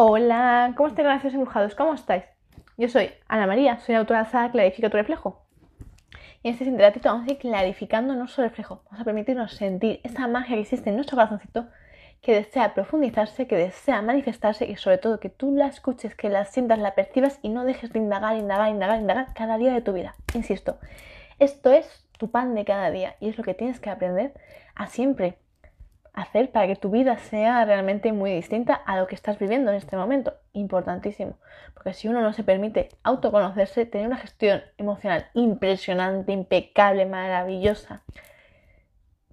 Hola, ¿cómo estáis, gracias embrujados? ¿Cómo estáis? Yo soy Ana María, soy la autora de Clarifica tu reflejo. Y en este ratito vamos a ir clarificando nuestro reflejo. Vamos a permitirnos sentir esa magia que existe en nuestro corazoncito, que desea profundizarse, que desea manifestarse y sobre todo que tú la escuches, que la sientas, la percibas y no dejes de indagar, indagar, indagar, indagar cada día de tu vida. Insisto, esto es tu pan de cada día y es lo que tienes que aprender a siempre hacer para que tu vida sea realmente muy distinta a lo que estás viviendo en este momento. Importantísimo. Porque si uno no se permite autoconocerse, tener una gestión emocional impresionante, impecable, maravillosa,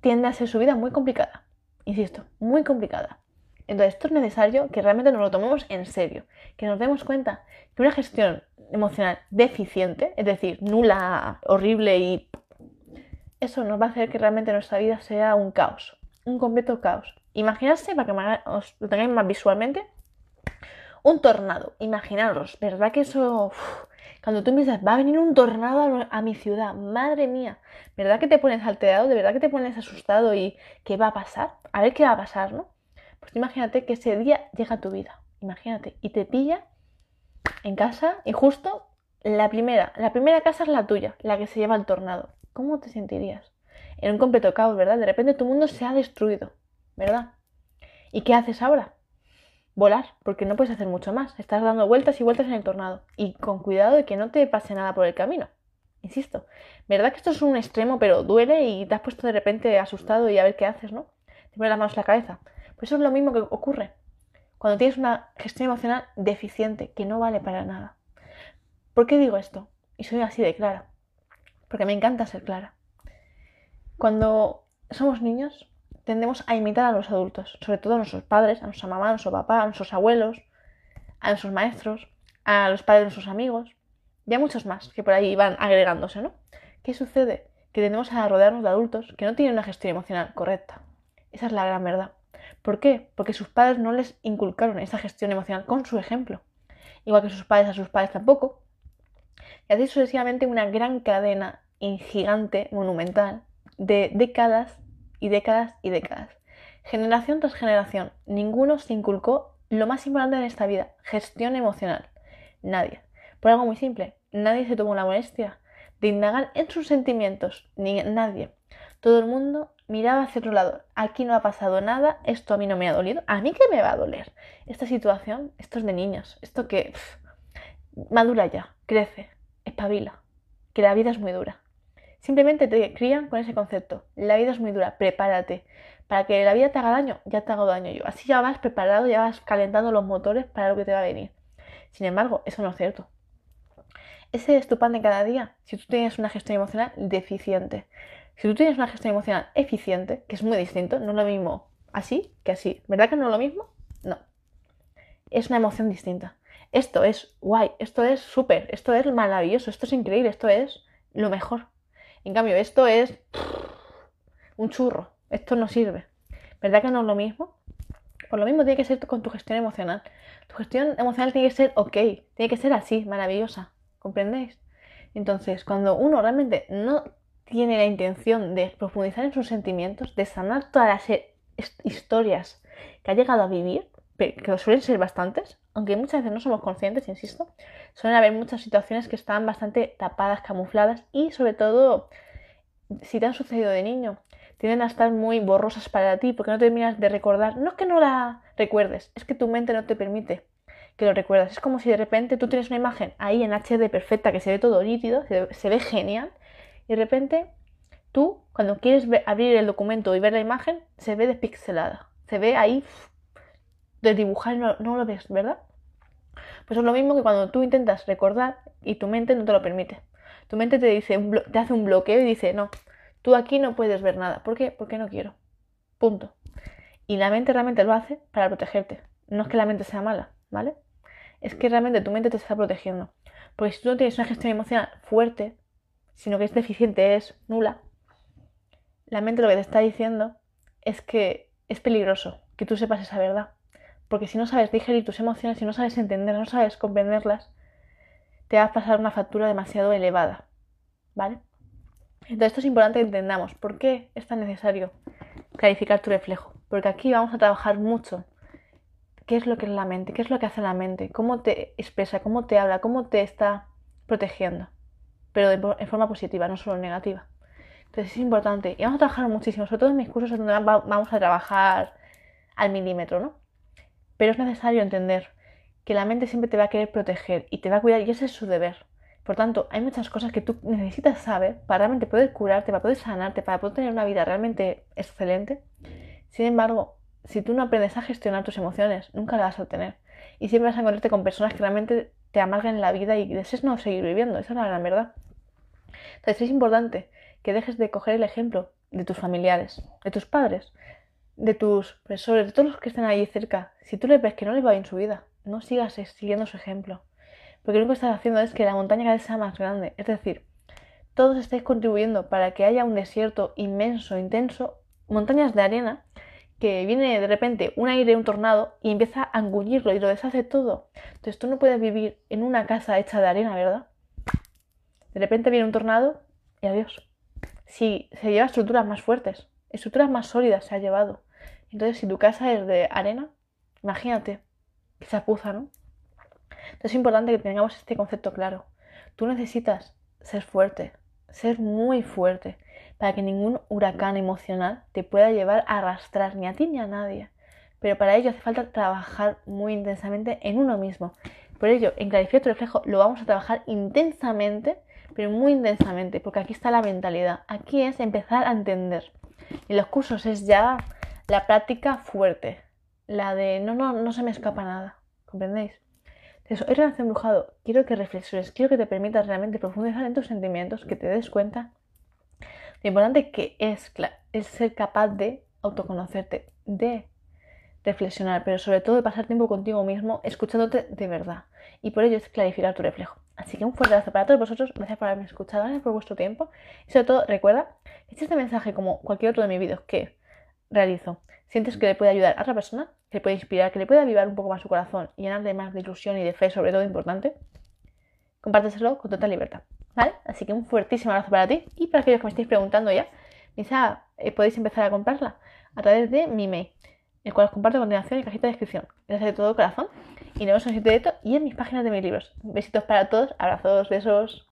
tiende a ser su vida muy complicada. Insisto, muy complicada. Entonces, esto es necesario que realmente nos lo tomemos en serio, que nos demos cuenta que una gestión emocional deficiente, es decir, nula, horrible y eso nos va a hacer que realmente nuestra vida sea un caos, un completo caos. Imaginarse, para que os lo tengáis más visualmente, un tornado. Imaginaros, ¿verdad que eso... cuando tú piensas, va a venir un tornado a, mi ciudad, madre mía, ¿verdad que te pones alterado? ¿De verdad que te pones asustado y qué va a pasar? A ver qué va a pasar, ¿no? Pues imagínate que ese día llega a tu vida, imagínate, y te pilla en casa y justo la primera, la primera casa es la tuya, la que se lleva el tornado. ¿Cómo te sentirías? En un completo caos, ¿verdad? De repente tu mundo se ha destruido, ¿verdad? ¿Y qué haces ahora? Volar, porque no puedes hacer mucho más. Estás dando vueltas y vueltas en el tornado. Y con cuidado de que no te pase nada por el camino. Insisto, ¿verdad que esto es un extremo, pero duele y te has puesto de repente asustado y a ver qué haces, ¿no? Te pones las manos en la cabeza. Pues eso es lo mismo que ocurre cuando tienes una gestión emocional deficiente, que no vale para nada. ¿Por qué digo esto? Y soy así de clara. Porque me encanta ser clara. Cuando somos niños tendemos a imitar a los adultos, sobre todo a nuestros padres, a nuestra mamá, a nuestro papá, a nuestros abuelos, a nuestros maestros, a los padres de nuestros amigos y a muchos más que por ahí van agregándose, ¿no? ¿Qué sucede? Que tendemos a rodearnos de adultos que no tienen una gestión emocional correcta. Esa es la gran verdad. ¿Por qué? Porque sus padres no les inculcaron esa gestión emocional con su ejemplo. Igual que sus padres a sus padres tampoco. Y así sucesivamente una gran cadena gigante, monumental, de décadas y décadas y décadas. Generación tras generación, ninguno se inculcó lo más importante en esta vida, gestión emocional. Nadie. Por algo muy simple, nadie se tomó la molestia de indagar en sus sentimientos, ni nadie. Todo el mundo miraba hacia otro lado. Aquí no ha pasado nada, esto a mí no me ha dolido. ¿A mí qué me va a doler? Esta situación, esto es de niños, esto que madura ya, crece, espabila, que la vida es muy dura. Simplemente te crían con ese concepto. La vida es muy dura, prepárate. Para que la vida te haga daño, ya te hago daño yo. Así ya vas preparado, ya vas calentando los motores para lo que te va a venir. Sin embargo, eso no es cierto. Ese es tu pan de cada día si tú tienes una gestión emocional deficiente. Si tú tienes una gestión emocional eficiente, que es muy distinto, no es lo mismo así que así. ¿Verdad que no es lo mismo? No. Es una emoción distinta. Esto es guay, esto es súper, esto es maravilloso, esto es increíble, esto es lo mejor. En cambio, esto es un churro. Esto no sirve. ¿Verdad que no es lo mismo? Por lo mismo tiene que ser con tu gestión emocional. Tu gestión emocional tiene que ser ok, tiene que ser así, maravillosa. ¿Comprendéis? Entonces, cuando uno realmente no tiene la intención de profundizar en sus sentimientos, de sanar todas las historias que ha llegado a vivir, que suelen ser bastantes, aunque muchas veces no somos conscientes, insisto, suelen haber muchas situaciones que están bastante tapadas, camufladas y sobre todo, si te han sucedido de niño, tienden a estar muy borrosas para ti porque no terminas de recordar. No es que no la recuerdes, es que tu mente no te permite que lo recuerdas. Es como si de repente tú tienes una imagen ahí en HD perfecta que se ve todo nítido, se, ve genial, y de repente tú, cuando quieres abrir el documento y ver la imagen, se ve despixelada. Se ve ahí de dibujar no, lo ves, ¿verdad? Pues es lo mismo que cuando tú intentas recordar y tu mente no te lo permite. Tu mente te dice, te hace un bloqueo y dice, no, tú aquí no puedes ver nada. ¿Por qué? Porque no quiero. Punto. Y la mente realmente lo hace para protegerte. No es que la mente sea mala, ¿vale? Es que realmente tu mente te está protegiendo. Porque si tú no tienes una gestión emocional fuerte, sino que es deficiente, es nula, la mente lo que te está diciendo es que es peligroso que tú sepas esa verdad. Porque si no sabes digerir tus emociones, si no sabes entender, no sabes comprenderlas, te va a pasar una factura demasiado elevada. ¿Vale? Entonces esto es importante que entendamos. ¿Por qué es tan necesario clarificar tu reflejo? Porque aquí vamos a trabajar mucho qué es lo que es la mente, qué es lo que hace la mente, cómo te expresa, cómo te habla, cómo te está protegiendo, pero de, en forma positiva, no solo negativa. Entonces es importante. Y vamos a trabajar muchísimo, sobre todo en mis cursos donde vamos a trabajar al milímetro, ¿no? Pero es necesario entender que la mente siempre te va a querer proteger y te va a cuidar y ese es su deber. Por tanto, hay muchas cosas que tú necesitas saber para realmente poder curarte, para poder sanarte, para poder tener una vida realmente excelente. Sin embargo, si tú no aprendes a gestionar tus emociones, nunca las vas a obtener. Y siempre vas a encontrarte con personas que realmente te amarguen la vida y desees no seguir viviendo. Esa es la gran verdad. Entonces es importante que dejes de coger el ejemplo de tus familiares, de tus padres, de tus profesores, de todos los que estén ahí cerca. Si tú le ves que no les va bien su vida, no sigas siguiendo su ejemplo. Porque lo único que estás haciendo es que la montaña cada vez sea más grande. Es decir, todos estáis contribuyendo para que haya un desierto inmenso, intenso, montañas de arena, que viene de repente un aire, un tornado, y empieza a engullirlo y lo deshace todo. Entonces tú no puedes vivir en una casa hecha de arena, ¿verdad? De repente viene un tornado y adiós. Si se lleva estructuras más fuertes, estructuras más sólidas se ha llevado. Entonces, si tu casa es de arena, imagínate que se apuza, ¿no? Entonces es importante que tengamos este concepto claro. Tú necesitas ser fuerte, ser muy fuerte, para que ningún huracán emocional te pueda llevar a arrastrar ni a ti ni a nadie. Pero para ello hace falta trabajar muy intensamente en uno mismo. Por ello, en Clarificar tu reflejo lo vamos a trabajar intensamente, pero muy intensamente, porque aquí está la mentalidad. Aquí es empezar a entender. Y los cursos es ya la práctica fuerte, la de no, no, no se me escapa nada. ¿Comprendéis? Eso, es relación embrujado. Quiero que reflexiones, quiero que te permitas realmente profundizar en tus sentimientos, que te des cuenta lo importante que es, es ser capaz de autoconocerte, de reflexionar, pero sobre todo de pasar tiempo contigo mismo escuchándote de verdad. Y por ello es clarificar tu reflejo. Así que un fuerte abrazo para todos vosotros. Gracias por haberme escuchado, gracias por vuestro tiempo. Y sobre todo, recuerda este mensaje, como cualquier otro de mis vídeos que realizo, sientes que le puede ayudar a otra persona, que le puede inspirar, que le puede avivar un poco más su corazón y llenarle más de ilusión y de fe, sobre todo importante, compárteselo con total libertad. ¿Vale? Así que un fuertísimo abrazo para ti y para aquellos que me estéis preguntando ya, quizá eh, podéis empezar a comprarla a través de mi mail, el cual os comparto a continuación en cajita de descripción. Gracias de todo corazón y nos vemos en el siguiente directo y en mis páginas de mis libros. Besitos para todos, abrazos, besos.